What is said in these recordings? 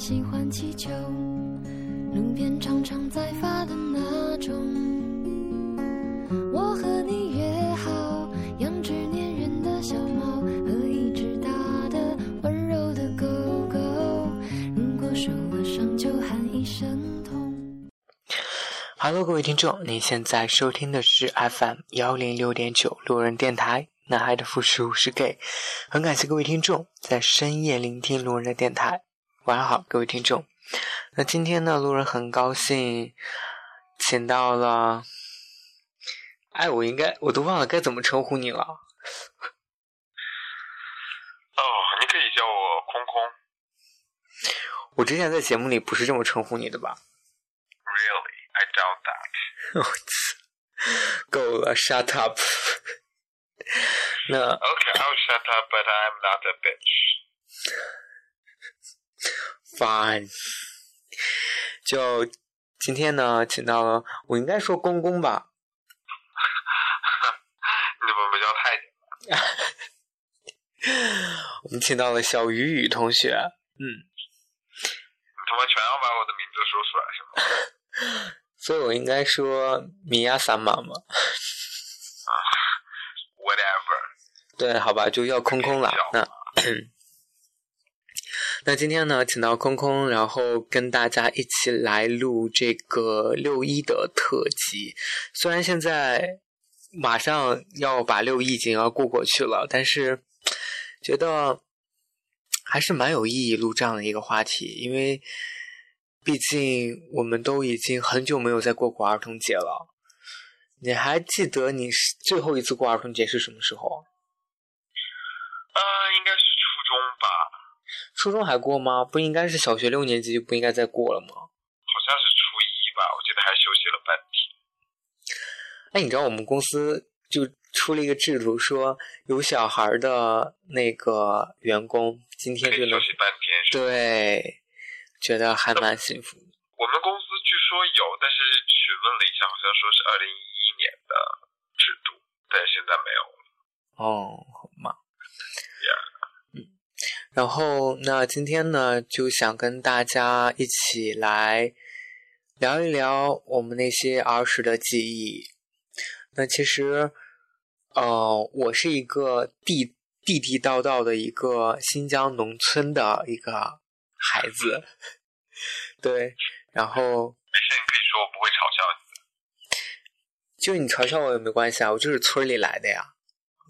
喜欢气球，路边常常在发的那种。我和你约好，养只粘人的小猫和一只大的温柔的狗狗。如果受了伤，就喊一声痛。Hello，各位听众，您现在收听的是 FM 幺零六点九路人电台。男孩的复数是 gay，很感谢各位听众在深夜聆听路人的电台。晚上好，各位听众。那今天呢，路人很高兴请到了，哎，我应该我都忘了该怎么称呼你了。哦，你可以叫我空空。我之前在节目里不是这么称呼你的吧？Really, I doubt that. 我操，够了，shut up。那 Okay, I'll shut up, but I'm not a bitch. fine，就今天呢，请到了我应该说公公吧，你怎么不叫太监？我们请到了小雨雨同学，嗯，你他妈全要把我的名字说出来是吗？所以我应该说米亚萨玛嘛，Whatever. 对，好吧，就要空空了。那 那今天呢，请到空空，然后跟大家一起来录这个六一的特辑。虽然现在马上要把六一已经要过过去了，但是觉得还是蛮有意义录这样的一个话题，因为毕竟我们都已经很久没有再过过儿童节了。你还记得你是最后一次过儿童节是什么时候？初中还过吗？不应该是小学六年级就不应该再过了吗？好像是初一吧，我记得还休息了半天。哎，你知道我们公司就出了一个制度，说有小孩的那个员工今天就能休息半天对，觉得还蛮幸福。我们公司据说有，但是询问了一下，好像说是二零一一年的制度，但是现在没有了。哦，好嘛。嗯，然后那今天呢，就想跟大家一起来聊一聊我们那些儿时的记忆。那其实，呃，我是一个地地地道道的一个新疆农村的一个孩子，对，然后没事，你可以说，我不会嘲笑你。就你嘲笑我也没关系啊，我就是村里来的呀，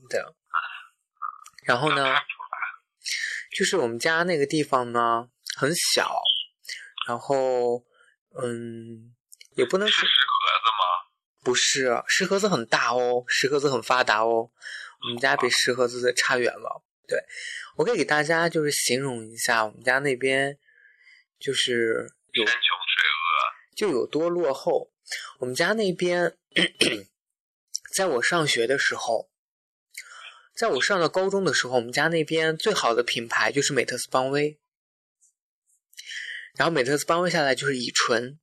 对。然后呢。就是我们家那个地方呢很小，然后嗯，也不能说是石盒子吗？不是石河子很大哦，石河子很发达哦，我们家比石河子差远了。对，我可以给大家就是形容一下我们家那边，就是有山穷水恶。就有多落后。我们家那边，在我上学的时候，在我上了高中的时候，我们家那边最好的品牌就是美特斯邦威，然后美特斯邦威下来就是乙醇，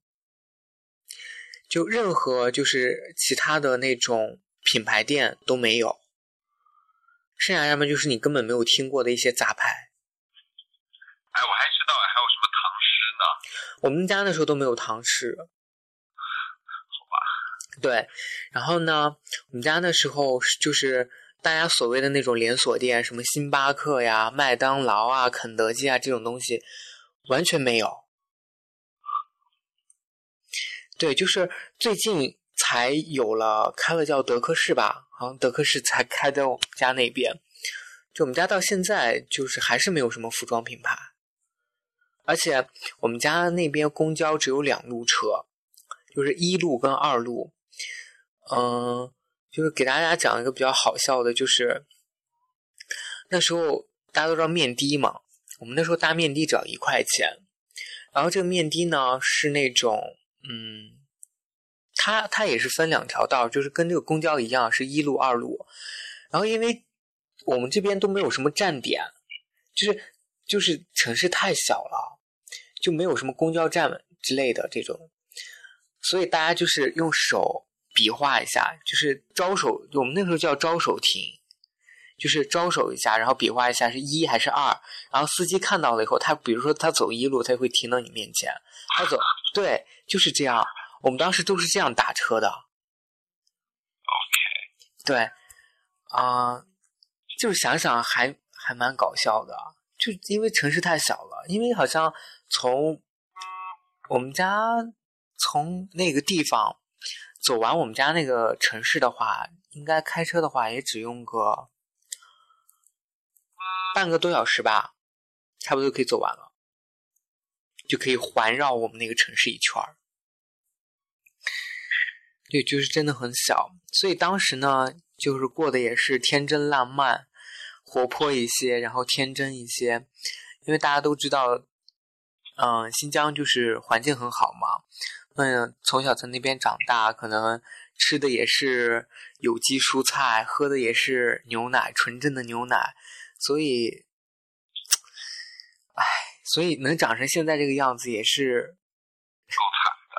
就任何就是其他的那种品牌店都没有，剩下要么就是你根本没有听过的一些杂牌。哎，我还知道，还有什么唐诗呢？我们家那时候都没有唐诗，好吧，对，然后呢，我们家那时候就是大家所谓的那种连锁店，什么星巴克呀、麦当劳啊、肯德基啊这种东西，完全没有。对，就是最近才有了开了叫德克士吧，好像德克士才开在我们家那边。就我们家到现在就是还是没有什么服装品牌，而且我们家那边公交只有两路车，就是一路跟二路。嗯，就是给大家讲一个比较好笑的，就是那时候大家都知道面的嘛，我们那时候搭面的只要一块钱，然后这个面的呢是那种，嗯，它它也是分两条道，就是跟这个公交一样，是一路二路，然后因为我们这边都没有什么站点，就是就是城市太小了，就没有什么公交站之类的这种，所以大家就是用手比划一下，就是招手，我们那时候叫招手停，就是招手一下，然后比划一下是一还是二，然后司机看到了以后，他比如说他走一路，他会停到你面前，他走对，就是这样。我们当时都是这样打车的。OK，对，啊、就是想想还还蛮搞笑的，就因为城市太小了，因为好像从我们家从那个地方走完我们家那个城市的话，应该开车的话也只用个半个多小时吧，差不多就可以走完了，就可以环绕我们那个城市一圈儿。对，就是真的很小，所以当时呢，就是过得也是天真烂漫、活泼一些，然后天真一些，因为大家都知道，嗯、新疆就是环境很好嘛，嗯，从小在那边长大，可能吃的也是有机蔬菜，喝的也是牛奶，纯正的牛奶，所以，唉，所以能长成现在这个样子也是够惨的。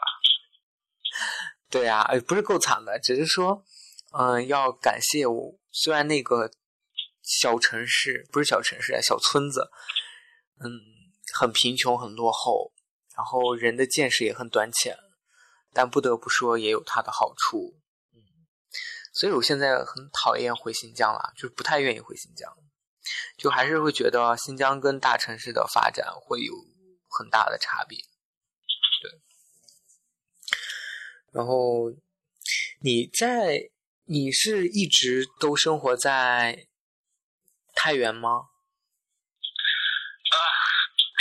对啊，哎，不是够惨的，只是说，嗯、要感谢我。虽然那个小城市不是小城市啊，小村子，嗯，很贫穷，很落后，然后人的见识也很短浅，但不得不说也有它的好处。嗯，所以我现在很讨厌回新疆啦，就是不太愿意回新疆，就还是会觉得新疆跟大城市的发展会有很大的差别。对然后你在你是一直都生活在太原吗？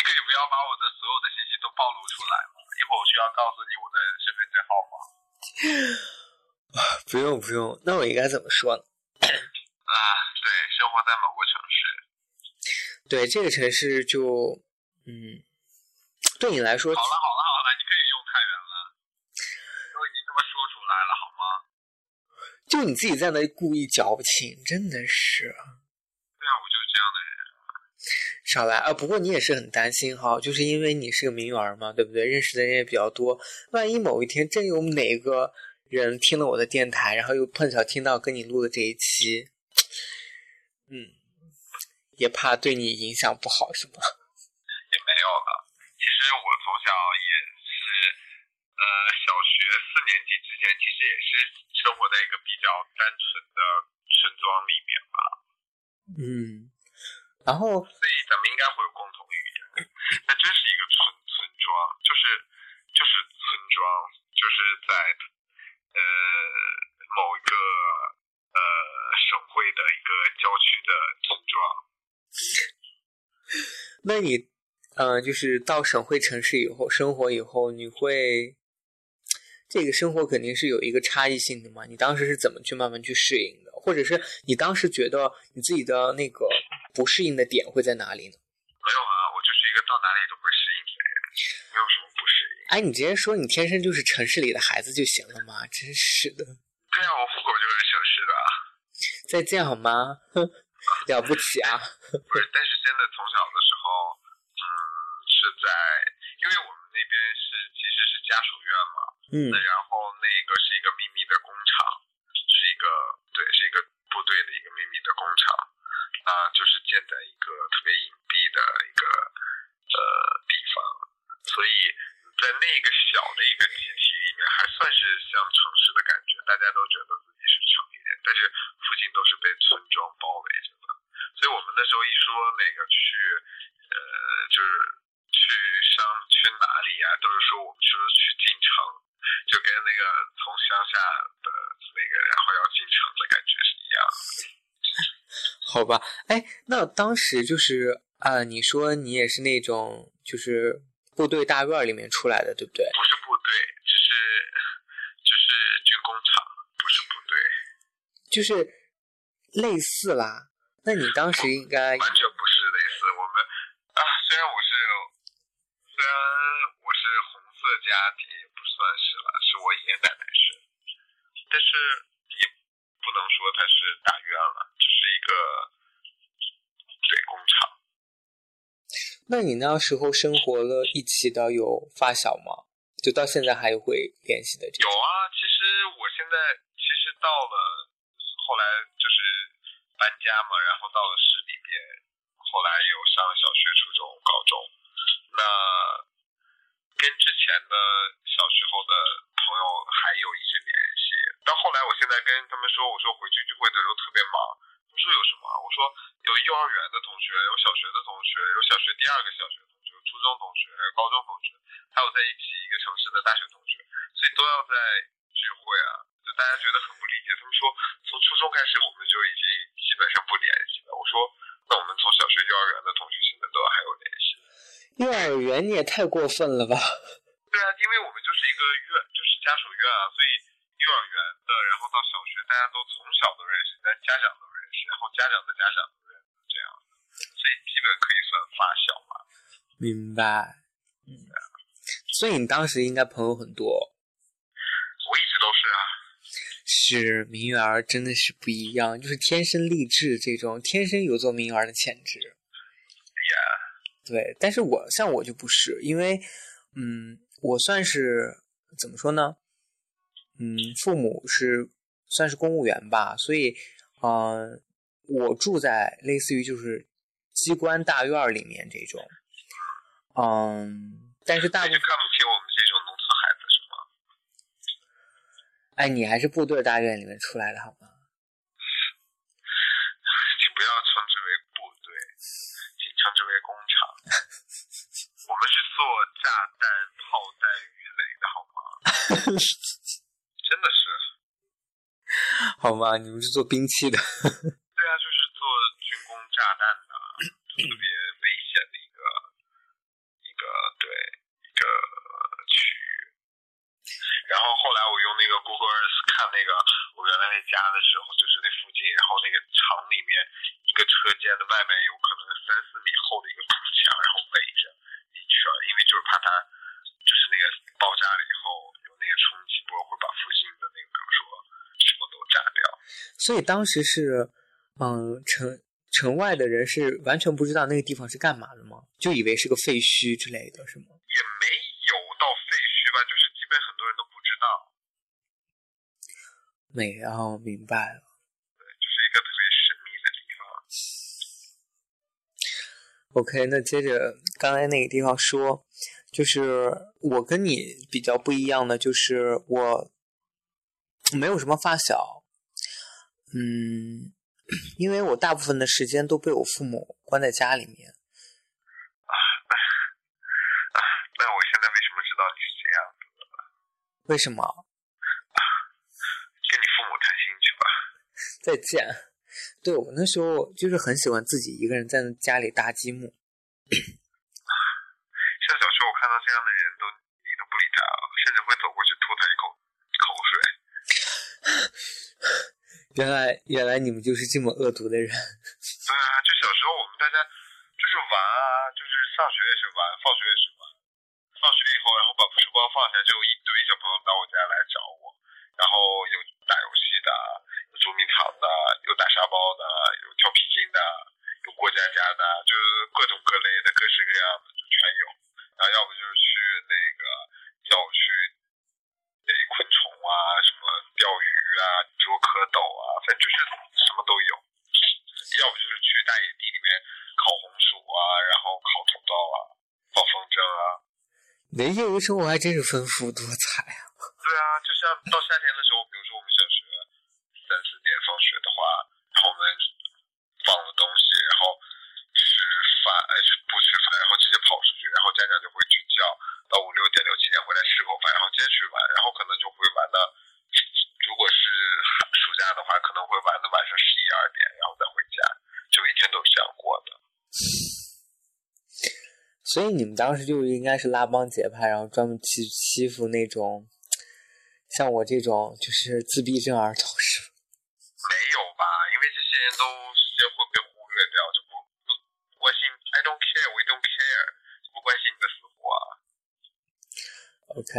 可以不要把我的所有的信息都暴露出来吗？一会儿我需要告诉你我的身份证号码。不用不用，那我应该怎么说呢？啊，对，生活在某个城市。对这个城市就，嗯，对你来说好，了好了好了，你可以用太原了，都已经这么说出来了，好吗？就你自己在那故意矫情，真的是对啊，我就是这样的人。少来啊！不过你也是很担心哈，就是因为你是个名媛嘛，对不对？认识的人也比较多，万一某一天真有哪个人听了我的电台，然后又碰巧听到跟你录的这一期，嗯，也怕对你影响不好，是吗？也没有了。其实我从小也是，呃，小学四年级之前，其实也是生活在一个比较单纯的村庄里面吧，嗯，然后所以咱们应该会有共同语言。那真是一个村村庄，就是就是村庄，就是在呃某一个呃省会的一个郊区的村庄。那你，呃，就是到省会城市以后生活以后，你会这个生活肯定是有一个差异性的嘛？你当时是怎么去慢慢去适应的？或者是你当时觉得你自己的那个不适应的点会在哪里呢？没有啊，我就是一个到哪里都会适应的人，没有什么不适应。哎，你直接说你天生就是城市里的孩子就行了嘛？真是的，对啊，我户口就是城市的啊，再见好吗？哼，了不起啊！不是，但是真的从小的时候，嗯，是在，因为我们那边是其实是家属院嘛，嗯那然后那个是一个秘密的工厂，是一个对，是一个部队的一个秘密的工厂，啊、就是建在一个特别隐蔽的一个呃地方，所以在那个小的一个集体里面，还算是像城市的感觉，大家都觉得自己是城里人，但是附近都是被村庄包围着的，所以我们那时候一说那个去，呃，就是去上去哪里呀、都是说我们说去进城，就跟那个从乡下的那个然后要进城的感觉是一样的。好吧，哎，那当时就是啊、呃你说你也是那种就是部队大院里面出来的，对不对？不是部队，只是就是军工厂，不是部队，就是类似啦。那你当时应该完全不是类似。我们啊，虽然我是虽然我是红色家庭，也不算是了，是我爷爷奶奶是，但是也不能说它是大院了，只是一个对工厂。那你那时候生活了一起的有发小吗？就到现在还会联系的这种啊，其实我现在其实到了后来就是搬家嘛，然后到了市里面，后来有上小学、初中、高中，那跟之前的小时候的朋友还有一直联系。到后来，我现在跟他们说，我说回聚聚会的时候特别忙，他说有什么？我说有幼儿园同学，有小学的同学，有小学第二个小学同学，有初中同学，还有高中同学，还有在一起一个城市的大学同学，所以都要在聚会啊。就大家觉得很不理解，他们说从初中开始我们就已经基本上不联系了。我说那我们从小学、幼儿园的同学现在都还有联系。幼儿园你也太过分了吧？对啊，因为我们就是一个院，就是家属院啊，所以幼儿园的，然后到小学，大家都从小都认识，但家长都认识，然后家长的家长都认识，这样，所以基本可以算发小吧。明白。嗯，所以你当时应该朋友很多。我一直都是啊。是名媛儿真的是不一样，就是天生丽质这种，天生有做名媛儿的潜质。呀，对，但是我像我就不是，因为，嗯，我算是怎么说呢？嗯，父母是算是公务员吧，所以，嗯、我住在类似于就是机关大院里面这种，嗯，但是大部分，看不起我们这种农村孩子是吗？哎，你还是部队大院里面出来的好吗？请不要称之为部队，请称之为工厂。我们是做炸弹、炮弹、鱼雷的好吗？真的是。好吗？你们是做兵器的，对啊，就是做军工炸弹的，特别危险的一个一个对一个区域。然后后来我用那个 Google Earth 看那个我原来那家的时候，就是那附近，然后那个厂里面一个车间的外面有可能三四米厚的一个土墙，然后围着一圈，因为就是怕它就是那个爆炸了以后有那个冲击波会把附近的那个比如说什么都炸掉。所以当时是，嗯，城城外的人是完全不知道那个地方是干嘛的吗？就以为是个废墟之类的，是吗？也没有到废墟吧，就是基本很多人都不知道，没，然后明白了。就是一个特别神秘的地方。OK，那接着刚才那个地方说，就是我跟你比较不一样的，就是我没有什么发小，嗯，因为我大部分的时间都被我父母关在家里面。那我现在为什么知道你是这样子的了？为什么？跟你父母谈心去吧。再见。对我那时候就是很喜欢自己一个人在家里搭积木。像小时候我看到这样的人都理都不理他，甚至会走过去吐他一口口水。原来原来你们就是这么恶毒的人。对啊，就小时候我们大家就是玩啊，就是上学也是玩，放学也是玩。放学以后，然后把书包放下，就有一堆小朋友到我家来找我，然后有打游戏的，有捉迷藏的，有打沙包的，有跳皮筋的，有过家家的，就是各种各类的，各式各样的就全有。然后要不就是去那个叫我去逮昆虫啊，什么钓鱼啊，捉蝌蚪啊，反正就是什么都有。要不就是去大野地里面烤红薯啊，然后烤土豆啊，放风筝啊。你的业余生活还真是丰富多彩啊！对啊，就像到夏天的时候，比如说我们小学三四点放学的话，然后我们放了东西，然后吃饭，哎，不吃饭，然后直接跑出去，然后家长就会去叫，到五六点、六七点回来吃口饭，然后接着去玩，然后可能就会玩的，如果是暑假的话，可能会玩到晚上十一二点，然后再回家，就一天都是这样过的。所以你们当时就应该是拉帮结派，然后专门去欺负那种像我这种就是自闭症儿童是？没有吧？因为这些人都直接会被忽略掉，就不不不关心。I don't care, we don't care，不关心你的死活啊。OK，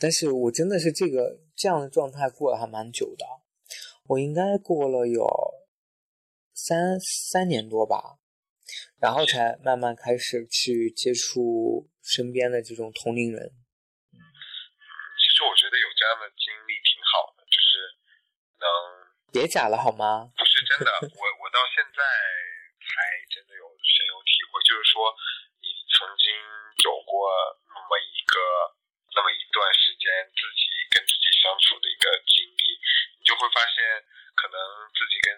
但是我真的是这个这样的状态过了还蛮久的，我应该过了有三三年多吧，然后才慢慢开始去接触身边的这种同龄人。嗯其实我觉得有这样的经历挺好的，就是能别假了好吗？不是真的。我我到现在才真的有深有体会，就是说你曾经有过那么一个那么一段时间自己跟自己相处的一个经历，你就会发现，可能自己跟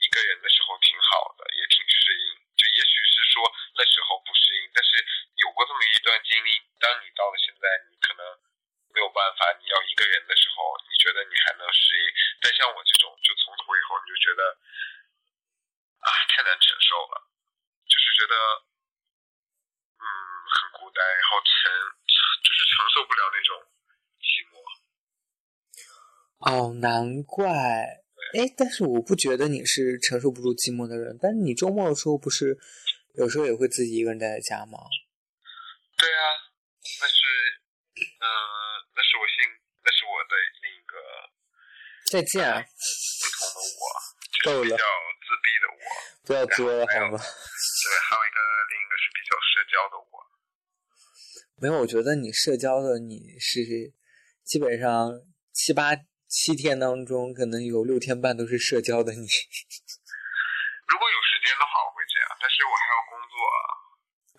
一个人的时候挺好的，也挺适应。就也许是说那时候不适应，但是有过这么一段经历，当你到了现在，你可能没有办法，你要一个人的时候，你觉得你还能适应，但像我这种，就从头以后你就觉得啊太难承受了，就是觉得嗯很孤单，然后承就是承受不了那种寂寞。哦，难怪。哎，但是我不觉得你是承受不住寂寞的人。但是你周末的时候不是有时候也会自己一个人待在家吗？对啊，那是嗯、那是我性，那是我的另一个再见，不同的我，就较自闭的我。不要作了好吗？对，还有一个另一个是比较社交的我。没有，我觉得你社交的你是基本上七八七天当中，可能有六天半都是社交的你。如果有时间的话，我会这样，但是我还要工作啊。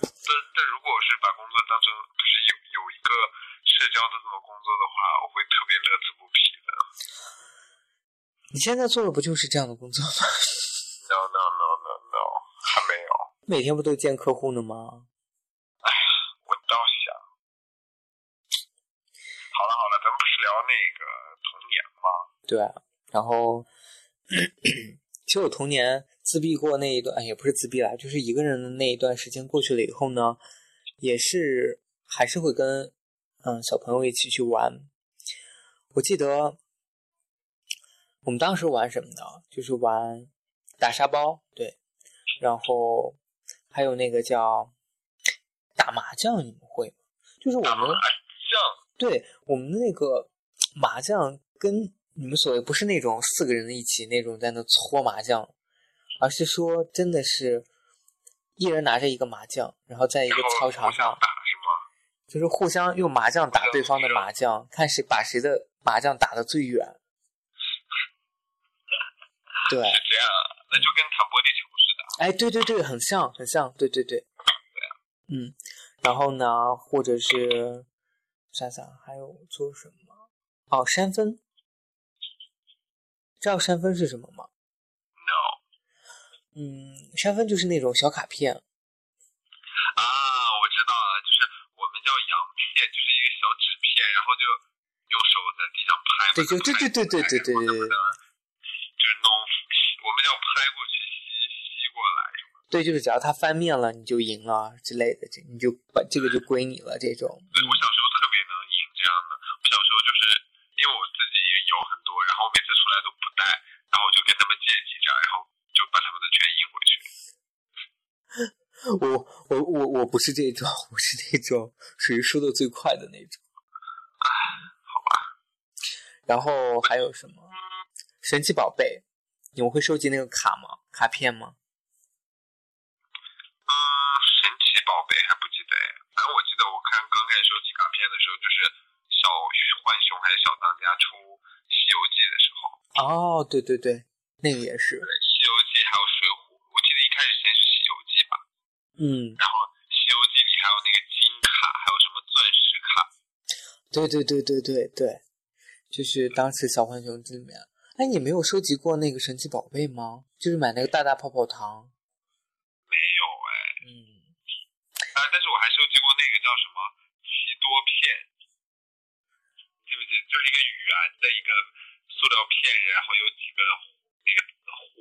但但如果是把工作当成就是有有一个社交的这么工作的话，我会特别乐此不疲的。你现在做的不就是这样的工作吗？No no no no no，还没有。每天不都见客户呢吗？哎我倒想。好了好了，咱们不是聊那个童年吗？对啊，然后其实我童年自闭过那一段，哎也不是自闭啦，就是一个人的那一段时间过去了以后呢，也是还是会跟嗯小朋友一起去玩。我记得我们当时玩什么呢？就是玩打沙包，对，然后还有那个叫打麻将，你们会吗？就是我们麻将，对我们的那个麻将跟你们所谓不是那种四个人一起那种在那搓麻将，而是说真的是一人拿着一个麻将，然后在一个操场上，打是吗？就是互相用麻将打对方的麻将，看谁把谁的麻将打得最远。对，是这样啊，那就跟弹玻璃球似的。哎，对对对，很像，很像，对对对，嗯，然后呢，或者是想想还有做什么？哦，山分，知道山分是什么吗？No 嗯，山分就是那种小卡片，啊，我知道了，就是我们叫洋片，就是一个小纸片，然后就用手在地上拍。对就对对对对对对对就是弄，我们叫拍过去吸吸过来？对，就是只要它翻面了，你就赢了之类的，这你就把这个就归你了，这种。对，我小时候特别能赢这样的。我小时候就是因为我自己也有很多，然后每次出来都不带，然后我就跟他们借几张，然后就把他们的全印回去。我我我我不是这种，我是那种属于输的最快的那种。好吧。然后还有什么？神奇宝贝，你们会收集那个卡吗？卡片吗？嗯，神奇宝贝还不记得哎，反正我记得我看刚开始收集卡片的时候，就是小浣熊还是小当家出《西游记》的时候，哦，对对对，那个也是。对，《西游记》还有《水浒》，我记得一开始先是《西游记》吧，嗯，然后《西游记》里还有那个金卡，还有什么钻石卡。对对对对对对，就是当时小浣熊这里面。哎，你没有收集过那个神奇宝贝吗？就是买那个大大泡泡糖。没有哎，嗯，啊，但是我还收集过那个叫什么奇多片？就是一个圆的一个塑料片，然后有几个那个豁，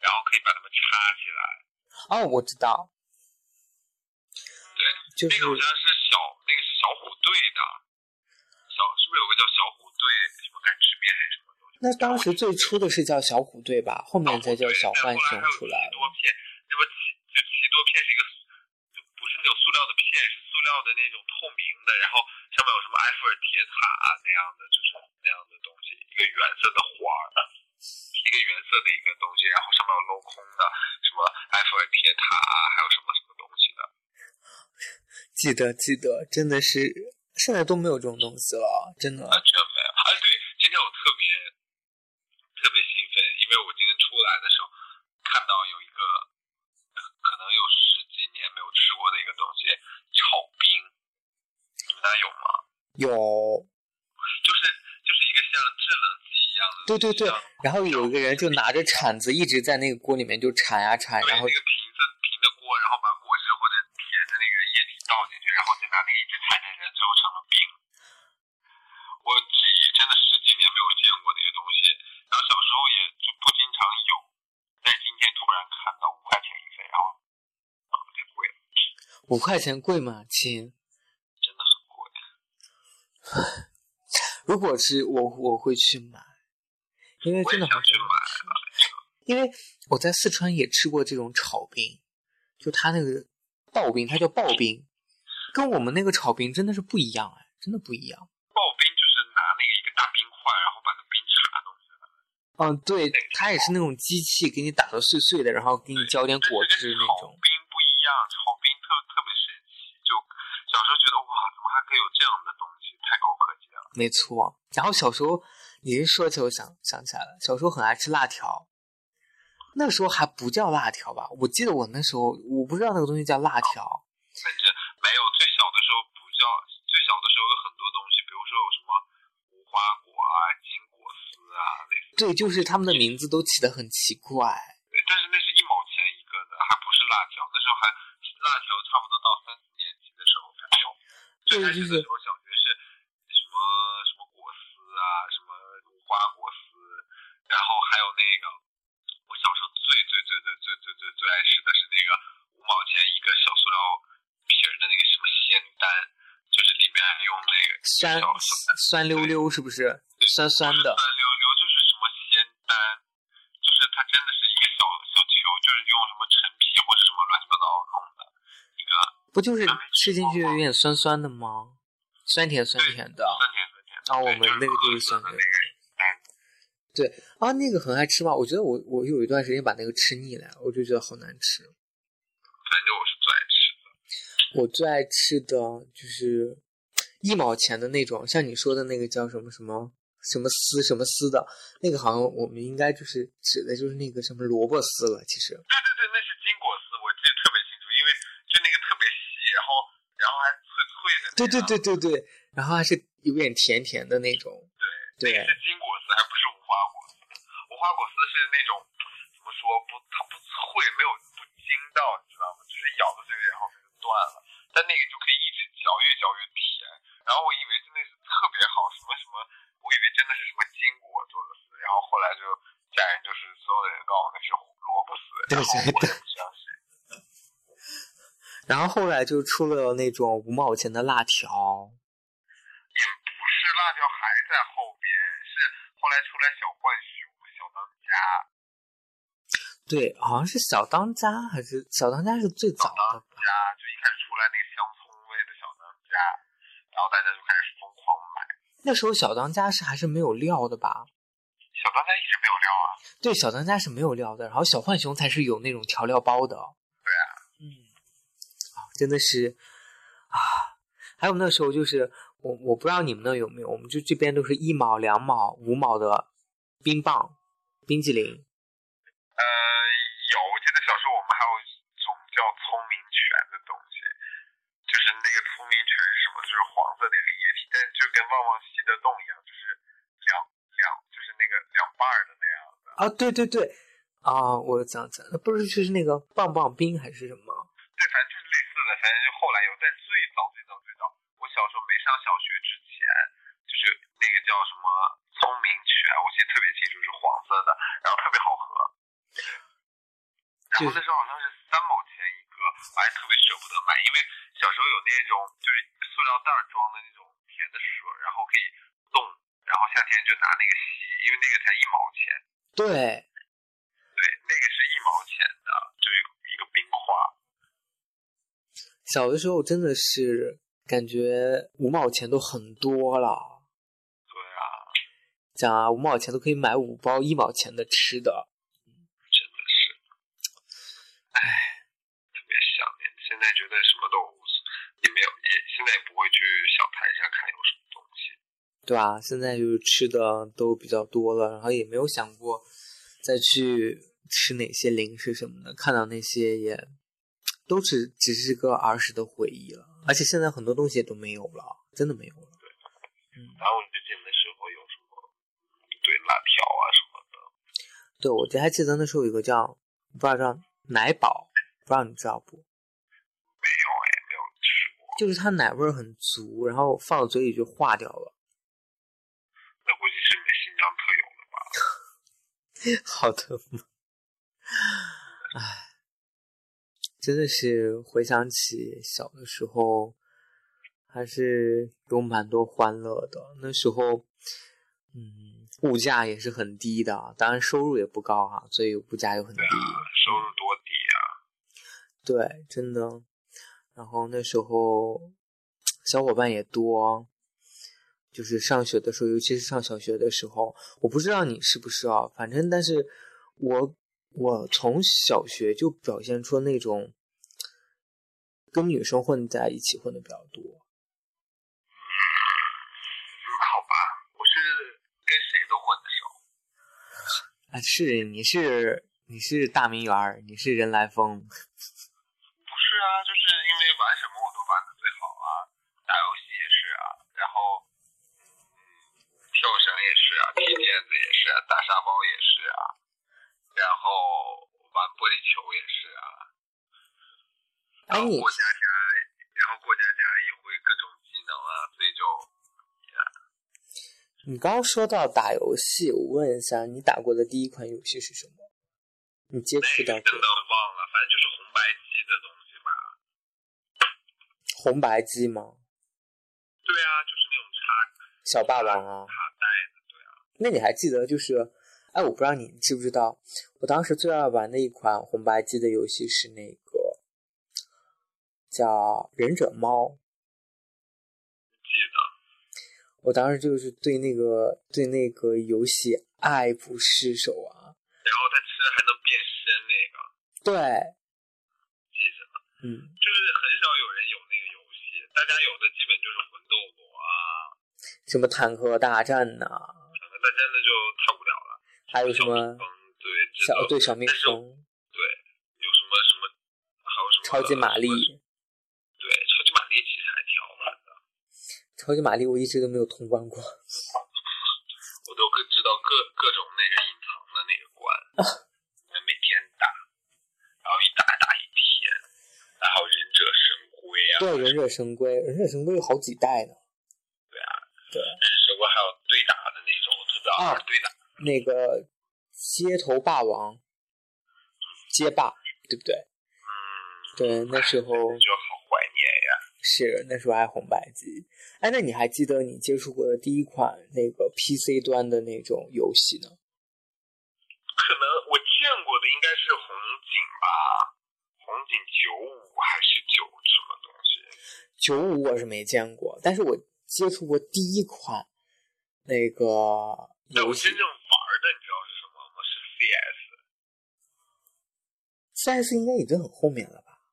然后可以把它们插起来。哦，我知道，对，就是那个好像是小，那个是小虎队的，小是不是有个叫小虎队什么干吃面还是什么东西？那当时最初的是叫小虎队吧，后面才叫小浣熊出来了。奇多片，那么奇就奇多片是一个，是那种塑料的片，是塑料的那种透明的，然后上面有什么埃菲尔铁塔啊那样的，就是那样的东西，一个原色的花儿，一个原色的一个东西，然后上面有镂空的，什么埃菲尔铁塔啊，还有什么什么东西的。记得记得，真的是现在都没有这种东西了，真的。完全没有。哎，对，今天我特别特别兴奋，因为我今天出来的时候看看到有一个呃可能有十几年没有吃过的一个东西，炒冰，你们那有吗？有，就是就是一个像制冷机一样的，对对对，然后有一个人就拿着铲子一直在那个锅里面就铲呀铲，然后那个瓶子平的锅，然后把果汁或者甜的那个液体倒进去，然后再拿那个一直铲着人，最后成了冰。我记忆真的十几年没有见过那个东西，然后小时候也就不经常有，但今天突然看到五块钱一份，然后啊太贵了，五块钱贵吗，亲？真的很贵。如果是我，我会去买，因为真的很也想去买了，因为我在四川也吃过这种炒冰，就它那个刨冰，它叫刨冰，跟我们那个炒冰真的是不一样哎，真的不一样。刨冰就是拿那个一个大冰块，然后把那冰碴弄进来。嗯，对，它也是那种机器给你打的碎碎的，然后给你浇点果汁那炒种。冰不一样，炒冰特特别神奇，就小时候觉得哇，怎么还可以有这样的东西，太高科技了。没错。然后小时候，你一说起我想想起来了，小时候很爱吃辣条，那时候还不叫辣条吧？我记得我那时候我不知道那个东西叫辣条。反正没有，最小的时候不叫，最小的时候有很多东西，比如说有什么无花果啊、金果丝啊，类似。对，就是他们的名字都起得很奇怪。对，但是那是一毛钱一个的，还不是辣条。那时候还辣条差不多到三四年级的时候才有。最开始的时候，小学是什么什么果丝啊，什么无花果丝，然后还有那个，我小时候最最最最最最最最爱吃的是那个五毛钱一个小塑料瓶儿的那个什么仙丹，就是里面还用那个酸酸溜溜是不是？酸酸的。酸溜溜就是什么仙丹，就是它真的是一个小小球，就是用什么陈皮或者什么乱七八糟弄的一个不就是吃进去有点酸酸的吗？酸甜酸甜的。酸甜酸甜。啊，我们那个就是酸甜的那。个丹，对啊，那个很爱吃吗。我觉得我我有一段时间把那个吃腻了，我就觉得好难吃。反正我是最爱吃的。我最爱吃的就是一毛钱的那种，像你说的那个叫什么什么什么丝什么丝的，那个好像我们应该就是指的就是那个什么萝卜丝了。其实对对对，那是金果丝，我记得特别清楚，因为就那个特别细，然后然后还脆脆的。对对。对对对，然后还是有点甜甜的那种。对那个是金果丝，还不是花果丝是那种怎么说不，它不脆，没有不筋道，你知道吗？就是咬到这个然后它就断了。但那个就可以一直嚼，越嚼越甜。然后我以为真的是特别好，什么什么，我以为真的是什么金果做的丝。然后后来就家人就是所有的人告诉我那是萝卜丝，对然后我也不相信。然后后来就出了那种五毛钱的辣条，也不是辣条还在后边，是后来出来小浣熊、小当家。对，好像是小当家还是小当家是最早的当？家就一开始出来那个香葱味的小当家，然后大家就开始疯狂买。那时候小当家是还是没有料的吧？小当家一直没有料啊，对，小当家是没有料的，然后小浣熊才是有那种调料包的。对啊，嗯，啊，真的是啊，还有那时候就是我我不知道你们那有没有，我们就这边都是一毛、两毛、五毛的冰棒、冰激凌。呃，有，我记得小时候我们还有一种叫聪明犬的东西，就是那个聪明犬是什么？就是黄色那个液体，但是就跟旺旺西的洞一样，就是两两，就是那个两瓣儿的那样的。啊，对对对，啊，我想起来了，不是就是那个棒棒冰还是什么？对，反正就是类似的，反正就后来有，但最早最早最早，我小时候没上小学之前，就是那个叫什么聪明泉，我记得特别清楚，是黄色的，然后特别好喝。然后那时候好像是三毛钱一个，我还特别舍不得买，因为小时候有那种就是塑料袋装的那种甜的水，然后可以冻，然后夏天就拿那个吸，因为那个才一毛钱。对，对，那个是一毛钱的，就是一个冰块。小的时候真的是感觉五毛钱都很多了，对啊，讲啊，五毛钱都可以买五包一毛钱的吃的。真的是，唉，特别想念。现在觉得什么都也没有，也现在也不会去小台上看有什么。对吧？现在就是吃的都比较多了，然后也没有想过再去吃哪些零食什么的，看到那些也都只只是个儿时的回忆了。而且现在很多东西也都没有了，真的没有了。然后你就记得那时候有什么对辣条啊什么的，对，我还记得那时候有个叫不知道叫奶宝，不知道你知道不？没有哎，没有吃过。就是它奶味儿很足，然后放到嘴里就化掉了。那估计是你们新疆特有的吧？好的吗？唉，真的是回想起小的时候，还是有蛮多欢乐的。那时候，嗯，物价也是很低的，当然收入也不高哈、所以物价又很低。啊，收入多低啊！对，真的。然后那时候小伙伴也多，就是上学的时候，尤其是上小学的时候，我不知道你是不是啊，反正但是我我从小学就表现出那种跟女生混在一起混的比较多。嗯，好吧，我是跟谁都混得熟。啊，是你是你是大名媛儿，你是人来疯，不是啊，就是因为玩什么我都玩的最好啊，打游戏也是啊，然后嗯，跳绳也是啊，踢毽子也是啊，打沙包也是啊，然后玩玻璃球也是啊，然后过家家，然后过家家也会各种技能啊，所以就你刚刚说到打游戏，我问一下，你打过的第一款游戏是什么？你接触到过真的忘了，反正就是红白机的东西吧。红白机吗？对啊，就是那种插小霸王啊？那你还记得就是，哎，我不知道你知不知道，我当时最爱玩的一款红白机的游戏是那个叫《忍者猫》。记得，我当时就是对那个对那个游戏爱不释手啊。然后它其实还能变身，那个对，记得。嗯，就是很少有人有那个游戏，大家有的基本就是魂斗罗啊，什么坦克大战呐、可能大家那就太无聊了。还有什么嗯，对，小对小蜜蜂、对，有什么什么，还有什么超级玛丽、对，超级玛丽其实还挺好玩的，超级玛丽，我一直都没有通关过。我都可知道各各种那个隐藏的那个关，每天打，然后一打打一天，然后忍者神龟啊，对，忍者神龟，忍者神龟有好几代呢。对啊，对，忍者神龟还有对打的那种，特别好玩对打。那个街头霸王，街霸，对不对？嗯，对，那时候就好怀念呀。是那时候爱红白机。哎，那你还记得你接触过的第一款那个 PC 端的那种游戏呢？可能我见过的应该是红警吧，红警九五还是九什么东西？九五我是没见过，但是我接触过第一款那个游戏但我真正 CS 应该已经很后面了吧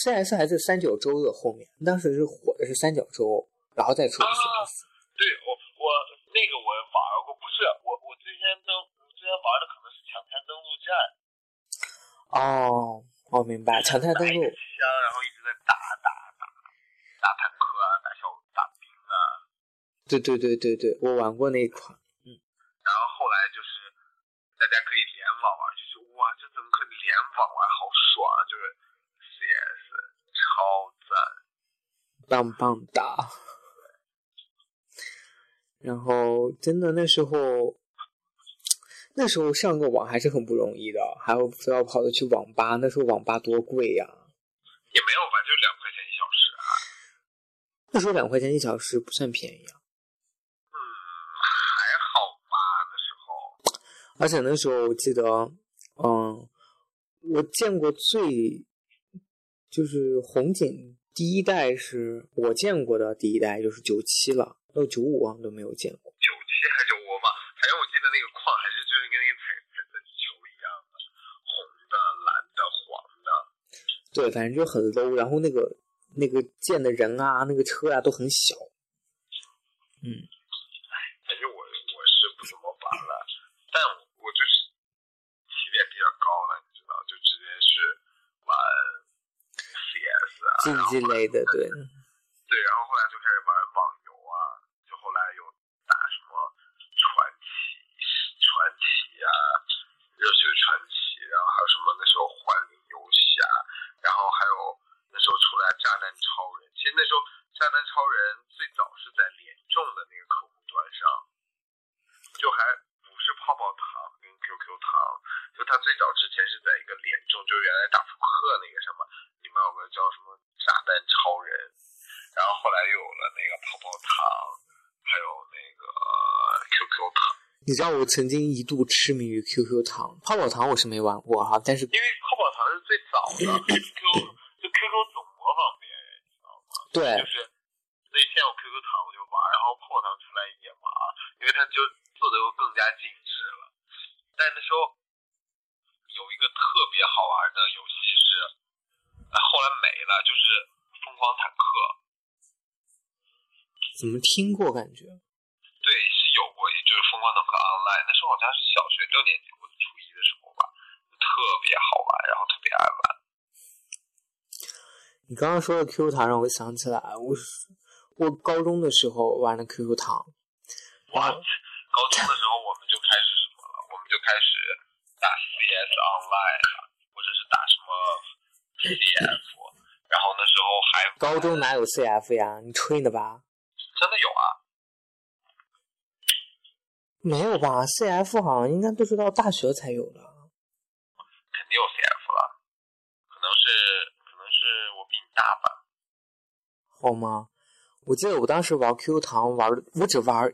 ？CS 还是三角洲的后面，当时是火的是三角洲，然后再出 CS。对我我那个我玩过，不是我我之前登，我之前玩的可能是抢滩登陆战。哦，我明白，抢滩登陆。香，然后一直在打打打打坦克啊，打小打兵啊。对对对对对，我玩过那一款。棒棒哒。然后真的那时候，那时候上个网还是很不容易的，还要非要跑着去网吧。那时候网吧多贵呀、也没有吧，就两块钱一小时啊。那时候两块钱一小时不算便宜啊。嗯，还好吧，那时候。而且那时候我记得，嗯，我见过最就是红警第一代是我见过的第一代就是九七了，到九五好像都没有见过。九七还九五吧，反正我记得那个矿还是就是跟那个彩色的球一样的，红的、蓝的、黄的。对，反正就很 low，然后那个那个建的人啊，那个车啊都很小。嗯，反正我我是不怎么玩了，但我就是起点比较高了，你知道，就直接是玩 CS 啊，竞技类的，对，对，然后后来就开始玩网游啊，就后来有打什么传奇、传奇啊、热血传奇，然后还有什么那时候幻灵游侠，然后还有那时候出来炸弹超人。其实那时候炸弹超人最早是在联众的那个客户端上，就还不是泡泡糖跟 QQ 糖，就它最早之前是在一个联众，就是原来打扑克那个什么，里面有个叫什么炸弹超人。然后后来又有了那个泡泡糖，还有那个 QQ 糖。你知道我曾经一度痴迷于 QQ 糖，泡泡糖我是没玩过哈，但是因为泡泡糖是最早的 QQ，就 QQ 总模仿别人，你知道吗？对就是所以先有 QQ 糖我就玩，然后泡泡糖出来也玩，因为它就做的又更加精致了。但那时候有一个特别好玩的游戏是，呃后来没了，就是疯狂坦克。怎么听过感觉？对，是有过，也就是疯狂坦克 Online，那时候好像是小学六年级或者初一的时候吧，特别好玩，然后特别爱玩。你刚刚说的 QQ 糖让我想起来，我我高中的时候玩的 QQ 糖，哇，高中的时候我们就开始什么了？我们就开始打 CS Online 了，或者是打什么 CF，然后那时候还高中哪有 CF 呀？你吹呢吧？真的有啊？没有吧？CF 好像应该都是到大学才有的。肯定有 CF 了，可能是可能是我比你大吧。好吗？我记得我当时玩 QQ 糖玩，我只玩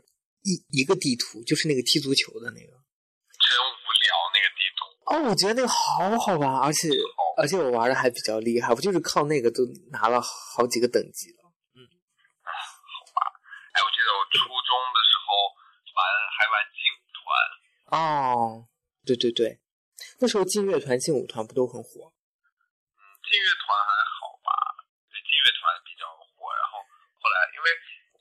一一个地图，就是那个踢足球的那个。真无聊那个地图。哦，我觉得那个好好玩，而且而且我玩的还比较厉害，我就是靠那个都拿了好几个等级了。嗯哎，我记得我初中的时候玩还玩劲舞团，哦，对对对，那时候劲乐团、劲舞团不都很火？嗯，劲乐团还好吧？对，劲乐团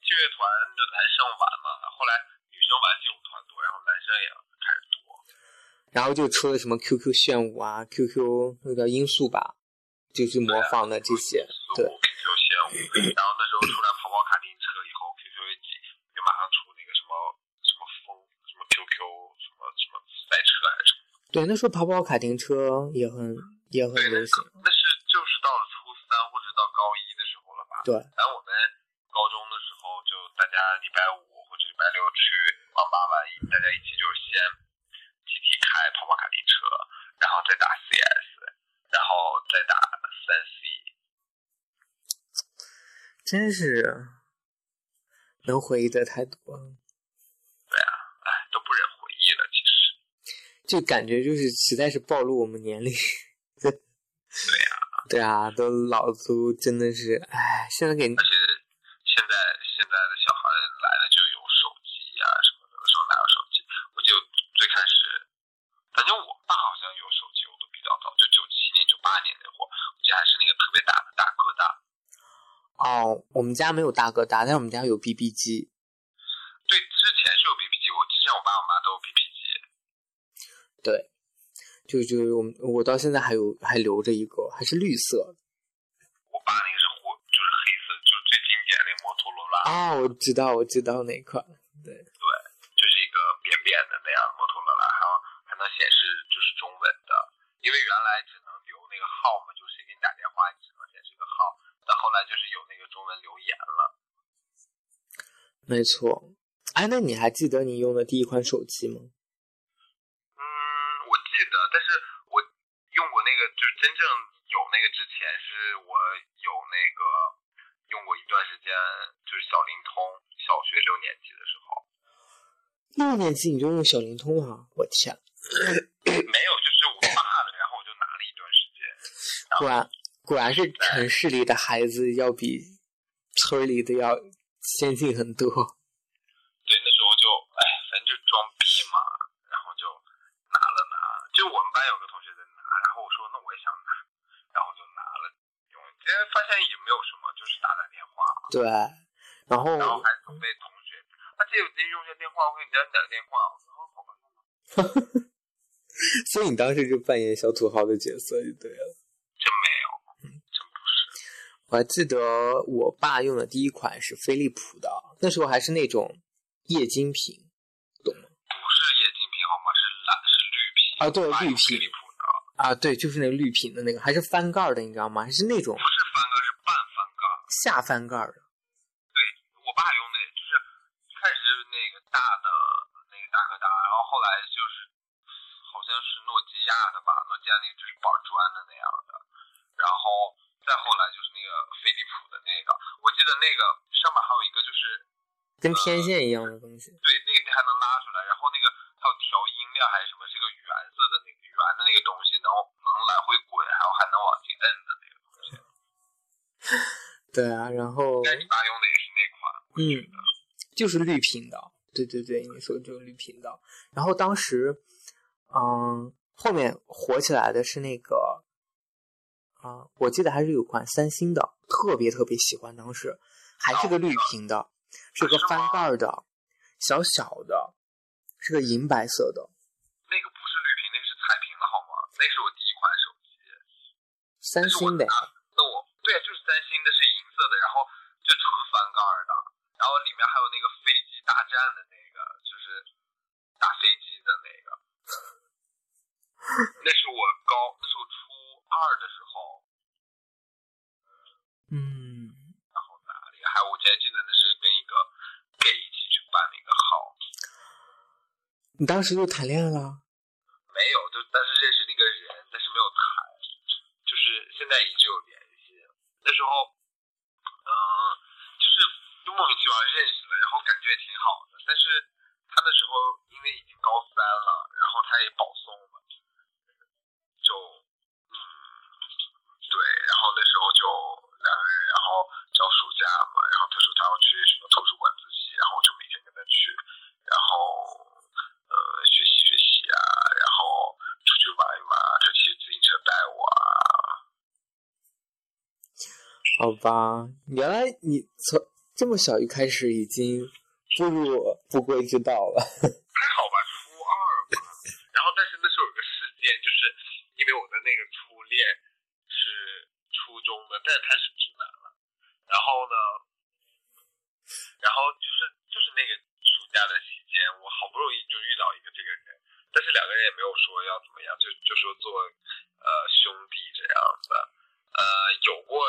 劲乐团就男生玩嘛，后来女生玩劲舞团多，然后男生也开始多。然后就出了什么 QQ 炫舞啊、QQ 那个音速吧，就是模仿的这些。对，QQ 炫舞，然后那时候出来跑跑卡丁车以后，QQ 一起就马上出那个什么什么风什么 QQ 什么什么赛车还是什么。对，那时候跑跑卡丁车也很也很流行。那是就是到了初三或者到高一的时候了吧？对，反正我们高中家礼拜五或者礼拜六去网吧玩，大家一起就是先集体开跑跑卡丁车，然后再打 CS，然后再打三 C。真是能回忆的太多了，哎，都不忍回忆了，其实。就感觉就是实在是暴露我们年龄。对呀、对啊，都老都真的是，哎，现在给而且现在现在的小孩来了就有手机呀、什么的，那时候哪有手机？我记得最开始，反正我爸好像有手机，我都比较早，就九七年、九八年那会儿，我记得还是那个特别大的大哥大。哦，我们家没有大哥大，但是我们家有 BB 机。对，之前是有 BB 机，我之前我爸我妈都有 BB 机。对，就就我我到现在还有还留着一个，还是绿色。我爸那个是火，就是黑色，就是最经典的那个摩托罗拉，啊，我知道，我知道那款。对，就是一个扁扁的那样的摩托罗拉，还有还能显示就是中文的，因为原来只能留那个号嘛，就是谁给你打电话，你只能显示个号，但后来就是有那个中文留言了。没错。哎，那你还记得你用的第一款手机吗？嗯，我记得，但是我用过那个，就是真正有那个之前，是我有那个用过一段时间，就是小灵通，小学六年级的时候。六年级你就用小灵通啊！我天，没有，就是我爸的，然后我就拿了一段时间。果然果然是城市里的孩子要比村里的要先进很多。对，那时候就哎，反正就装逼嘛，然后就拿了拿。就我们班有个同学在拿，然后我说那我也想拿，然后就拿了用。结果发现也没有什么，就是打打电话，对，然后然后还总被同学，他借我自己用一下电话，我给你家打个电话。我说哦好吧，所以你当时就扮演小土豪的角色就对了。我还记得我爸用的第一款是飞利浦的，那时候还是那种液晶屏，懂吗？不是液晶屏好吗？是蓝，是绿屏啊对绿屏飞利浦的，啊，对，就是那个绿屏的那个，还是翻盖儿的，你知道吗？还是那种不是翻盖，是半翻盖。下翻盖的。对。我爸用那就是一开始是那个大的那个大哥大，然后后来就是好像是诺基亚的吧，诺基亚那个就是板砖的那样的，然后再后来就是那个飞利浦的那个，我记得那个上面还有一个就是跟天线一样的东西。对那个还能拉出来，然后那个还有调音量还是什么，是个圆色的那个圆的那个东西，能能来回滚，还有还能往进摁的那个东西。对啊，然后你爸用的也是那款，嗯。就是绿屏的，对对对，你说就是绿屏的。然后当时，嗯，后面火起来的是那个，啊、我记得还是有款三星的，特别特别喜欢，当时还是个绿屏的，是个翻盖儿的，小小的，是个银白色的，那个不是绿屏，那个是彩屏的好吗？那是我第一款手机。三星的呀。那我对，就是三星的，是银色的，然后就纯翻盖儿的，然后里面还有那个飞机大战的那个，就是打飞机的那个。那是我高，那是我初二的时候，嗯，然后哪里？还有我还记得那是跟一个 gay 一起去办了一个号，你当时就谈恋爱了？没有，就但是认识了一个人，但是没有谈，就是现在一直有联系。那时候，嗯、就是就莫名其妙认识了，然后感觉也挺好的。但是他那时候因为已经高三了，然后他也保送了，就然后那时候就两个人，然后找暑假嘛，然后他说他要去什么图书馆自习，然后我就每天跟他去，然后呃学习学习啊，然后出去玩一玩，他骑自行车带我啊，好吧，原来你从这么小就开始已经步入不归之道了。还好吧，初二吧。然后但是那时候有个事件，就是因为我的那个初恋是初中的，但是他是直男了。然后呢，然后就是就是那个暑假的期间，我好不容易就遇到一个这个人，但是两个人也没有说要怎么样，就就说做呃兄弟这样的。呃，有过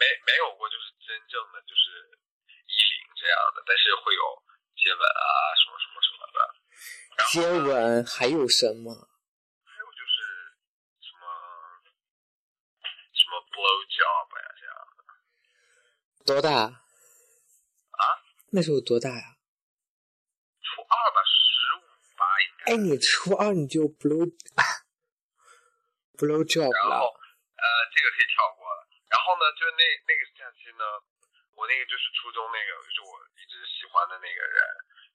没没有过就是真正的就是依零这样的，但是会有接吻啊什么什么什么的。然后接吻还有什么？还有就是什么什么 blow job 呀这样的。多大？啊？那时候多大呀？初二吧，十五吧应该。哎，你初二你就 blow blow job 然后？呃，这个可以跳过了。然后呢，就是那那个假期呢，我那个就是初中那个，就是我一直喜欢的那个人，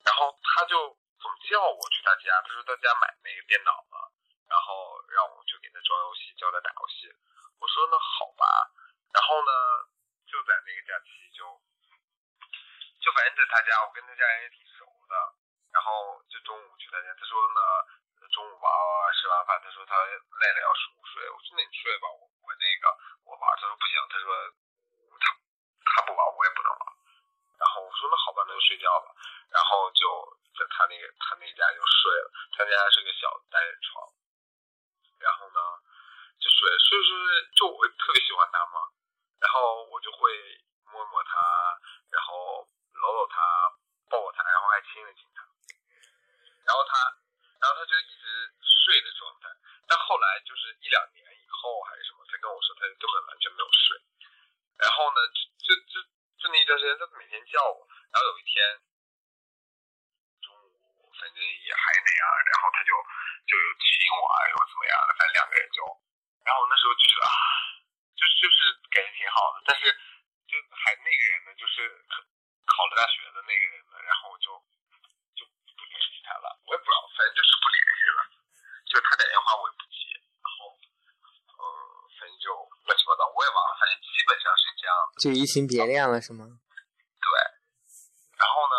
然后他就总叫我去他家，他说他家买那个电脑了，然后让我去给他装游戏，教他打游戏。我说那好吧，然后呢，就在那个假期就就反正在他家，我跟他家人也挺熟的，然后就中午去他家，他说呢。中午玩玩吃完饭，他说他累了要午睡，我说那你睡吧，我我那个我玩，他说不行，他说他他不玩我也不能玩，然后我说那好吧，那就睡觉吧，然后就在他那个他那家就睡了，他家是个小单人床，然后呢就睡，睡睡睡，就我特别喜欢他嘛，然后我就会摸摸他，然后搂搂他，抱抱他，然后还亲了亲他，然后他。然后他就一直睡的状态，但后来就是一两年以后还是什么，他跟我说他根本完全没有睡。然后呢，就就就就那一段时间，他每天叫我。然后有一天，反正也还那样，然后他就就有亲我啊，又怎么样的，反正两个人就，然后那时候就觉得啊，就就是感觉挺好的，但是就还那个人呢，就是考了大学的那个人呢，然后我就就。不联系他了，我也不知道，反正就是不联系了。就他打电话我也不接，然后，呃，反正就乱七八糟，我也忘了，反正基本上是这样。就移情别恋了是吗？对。然后呢，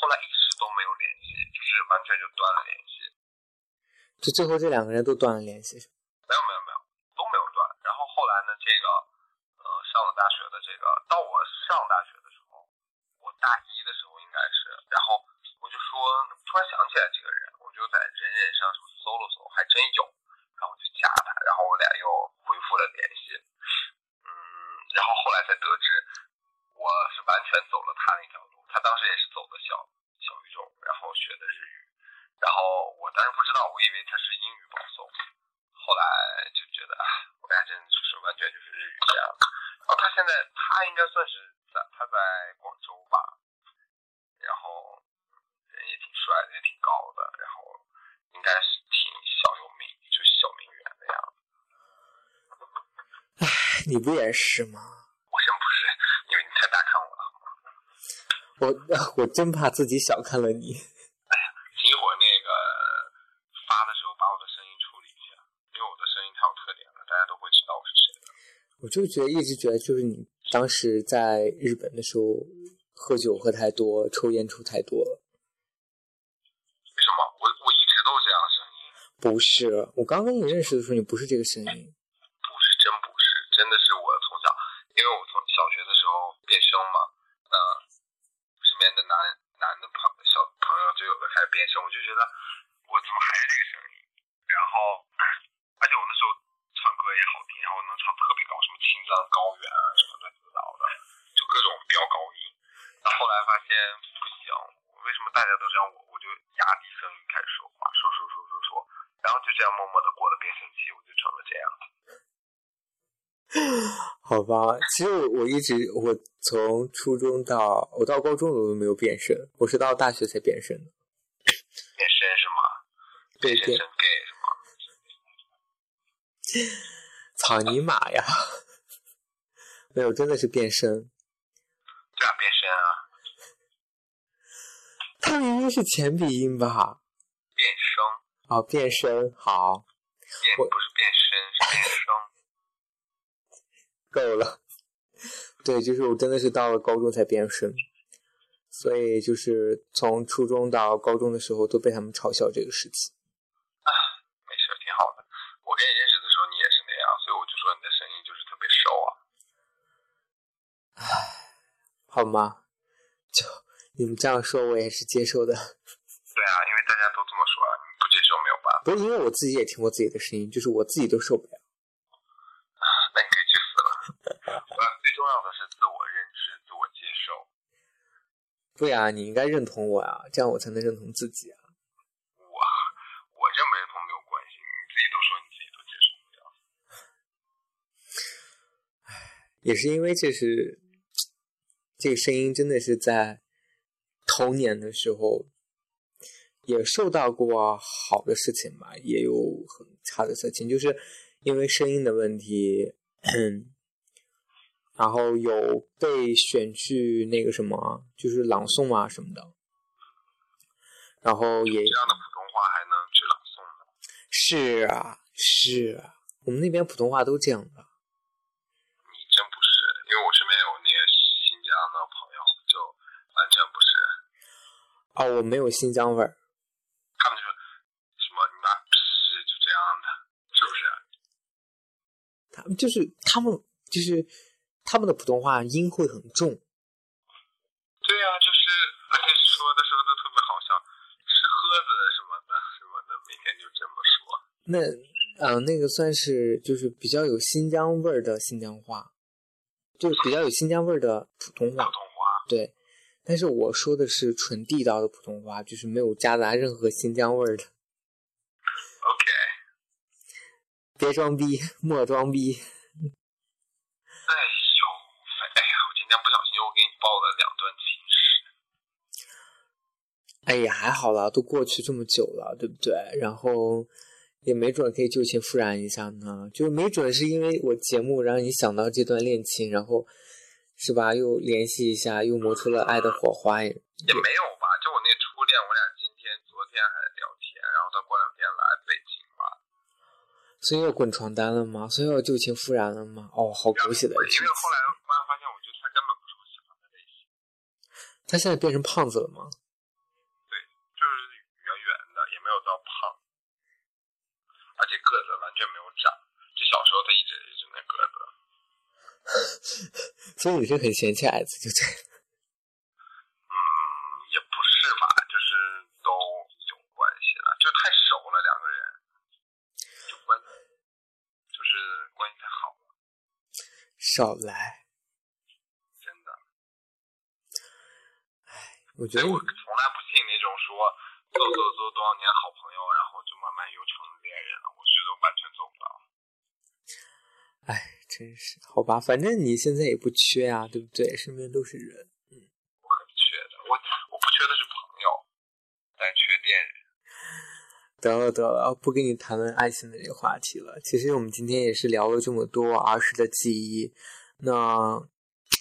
后来一直都没有联系，就是完全就断了、联系。就最后这两个人都断了联系。没有没有没有都没有断。然后后来呢，这个呃上了大学的这个，到我上大学的时候，我大一的时候应该是，然后我就说突然想起来这个人，我就在人人上搜了搜，还真有，然后我就加他，然后我俩又恢复了联系。嗯，然后后来才得知，我是完全走了他那条路，他当时也是走的小小语种，然后学的日语，然后我当时不知道，我以为他是英语保送。后来就觉得，哎，我俩真就是完全就是日语这样。然后他现在，他应该算是在他在广州吧，然后人也挺帅的，也挺高的，然后应该是挺小有名，就是小名媛的样子。唉你不也是吗？我 我真怕自己小看了你。哎呀一会儿那个发的时候把我的声音处理一下，因为我的声音太有特点了，大家都会知道我是谁的。我就觉得一直觉得就是你当时在日本的时候喝酒喝太多，抽烟抽太多了。为什么？我我一直都是这样的声音。不是，我刚跟你认识的时候，你不是这个声音。不是，真不是，真的是我从小，因为我从小学的时候变声嘛，那、身边的男男的朋小朋友就有的开始变声，我就觉得我怎么还是这个声音？然后，而且我那时候唱歌也好听，然后能唱特别高，什么青藏高原啊，什么乱七八糟的，就各种飙高音。那后来发现不行，为什么大家都这样？我我就压低声音开始说话，说说说说说，然后就这样默默的过了变声期，我就成了这样。好吧，其实我我一直我从初中到我到高中我都没有变声，我是到大学才变声的。变声是吗？对变变身 gay 是吗？草泥马呀，没有，真的是变声。对啊，变声啊，它明明是前鼻音吧？变声，哦，变声，好，我变不是变身，是变声。够了。对，就是我真的是到了高中才变声，所以就是从初中到高中的时候都被他们嘲笑这个事情。啊没事，挺好的。我跟你认识的时候，你也是那样，所以我就说你的声音就是特别瘦啊。唉好吗？就你们这样说，我也是接受的。对啊，因为大家都这么说，你不接受没有办法。不是因为我自己也听过自己的声音，就是我自己都受不了。那你可以去死了。呃，最重要的是自我认知、自我接受。对啊，你应该认同我呀，这样我才能认同自己啊。我我认不认同没有关系，你自己都说你自己都接受不了。唉也是因为这是这个声音真的是在童年的时候也受到过好的事情吧，也有很差的事情，就是因为声音的问题，然后有被选去那个什么，就是朗诵啊什么的，然后也这样的普通话还能去朗诵呢？是啊是啊，我们那边普通话都这样的。你真不是，因为我身边有那个新疆的朋友，就完全不是。哦，我没有新疆味儿。他们就说什么你妈是就这样的，是不是？他们就是他们就是他们的普通话音会很重，对呀、就是而 且说的时候都特别好笑，吃喝子什么的什么的，每天就这么说。那呃那个算是就是比较有新疆味儿的新疆话，就是比较有新疆味儿的普通话普，通话，对。但是我说的是纯地道的普通话，就是没有夹杂任何新疆味儿的。OK，别装逼，莫装逼。哎呦，哎呀，我今天不小心又给你报了两段情史。哎也，还好啦，都过去这么久了，对不对？然后也没准可以旧情复燃一下呢，就没准是因为我节目让你想到这段恋情，然后是吧？又联系一下，又磨出了爱的火花。也也没有吧，就我那初恋，我俩今天、昨天还聊天，然后他过两天来北京吧。所以要滚床单了吗？所以要旧情复燃了吗？哦，好狗血的因为。后来慢慢发现，我觉得他根本不是我喜欢的类型，他现在变成胖子了吗？就是圆圆的，也没有到到胖，而且个子完全没有长，就小时候他一直一直那个子。所以你是很嫌弃矮子，就对。嗯，也不是吧，就是都有关系了，就太熟了两个人，就关就是关系太好了，少来，真的。哎我觉得我从来不信那种说做做做多少年好朋友，然后就慢慢又成恋人了，我觉得完全做不到。哎，真是好吧，反正你现在也不缺啊，对不对？身边都是人。我很缺的，我我不缺的是朋友，但缺恋人。得了得了，不跟你谈论爱情的这个话题了。其实我们今天也是聊了这么多儿时的记忆，那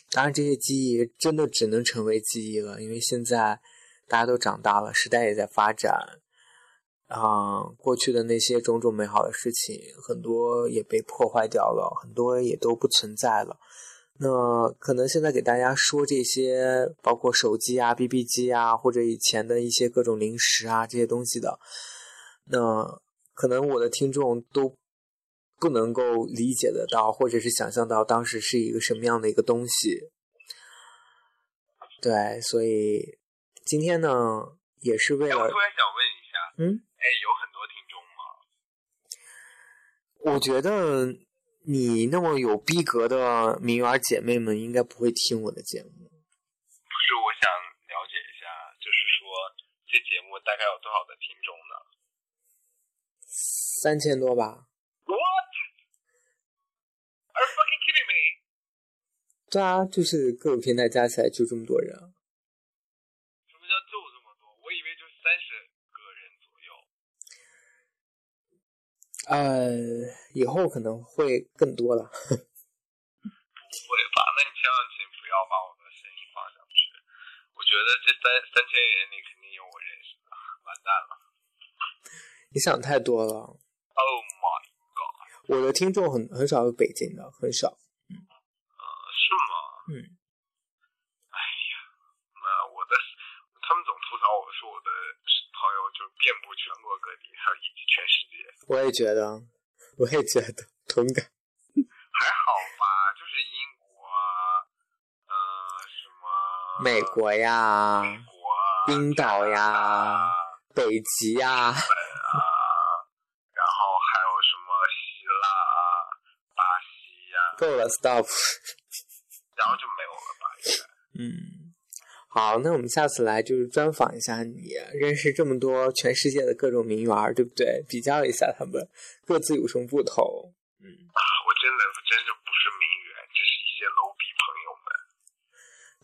当然这些记忆真的只能成为记忆了，因为现在大家都长大了，时代也在发展，啊、过去的那些种种美好的事情，很多也被破坏掉了，很多也都不存在了。那可能现在给大家说这些，包括手机啊、BB 机啊，或者以前的一些各种零食啊这些东西的，那可能我的听众都不能够理解得到，或者是想象到当时是一个什么样的一个东西。对，所以今天呢，也是为了，我了突，然想问一下，嗯，哎，有很多听众吗？我觉得你那么有逼格的名媛姐妹们，应该不会听我的节目。不是，我想了解一下，就是说这节目大概有多少的听众呢三千多吧？？What? Are you fucking kidding me? 对啊，就是各个平台加起来就这么多人啊。什么叫就这么多？我以为就三十个人左右。呃，以后可能会更多了。不会吧？那你千万请不要把我的声音放上去。我觉得这三三千人里肯定有我认识的，完蛋了。你想太多了。Oh my god！我的听众很很少有北京的，很少。是吗？嗯，那我的他们总吐槽我说我的朋友就遍布全国各地，还有以及全世界。我也觉得，我也觉得同感。还好吧，就是英国啊，呃，什么美国呀，美国啊、冰岛呀北极呀，啊，然后还有什么希腊啊、巴西呀、够了，stop。然后就没有了吧？应该。嗯，好，那我们下次来就是专访一下你，认识这么多全世界的各种名媛儿，对不对？比较一下他们各自有什么不同。嗯我真的真的不是名媛，只是一些 low 逼朋友们。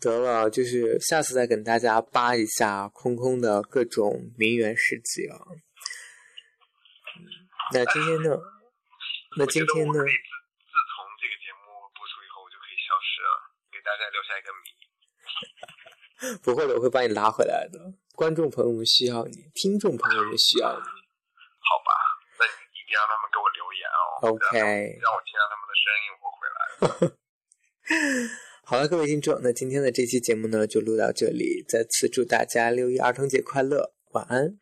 得了，就是下次再跟大家扒一下空空的各种名媛事迹啊。嗯，那今天呢？那今天呢我觉得我可？以自自从这个节目播出以后，我就可以消失了，给大家留下一个谜。不会的，我会把你拉回来的。观众朋友们需要你，听众朋友们需要你。好吧，那你一定让他们给我留言哦。OK 让我听到他们的声音，我回来了。好了，各位听众，那今天的这期节目呢就录到这里。再次祝大家六一儿童节快乐，晚安。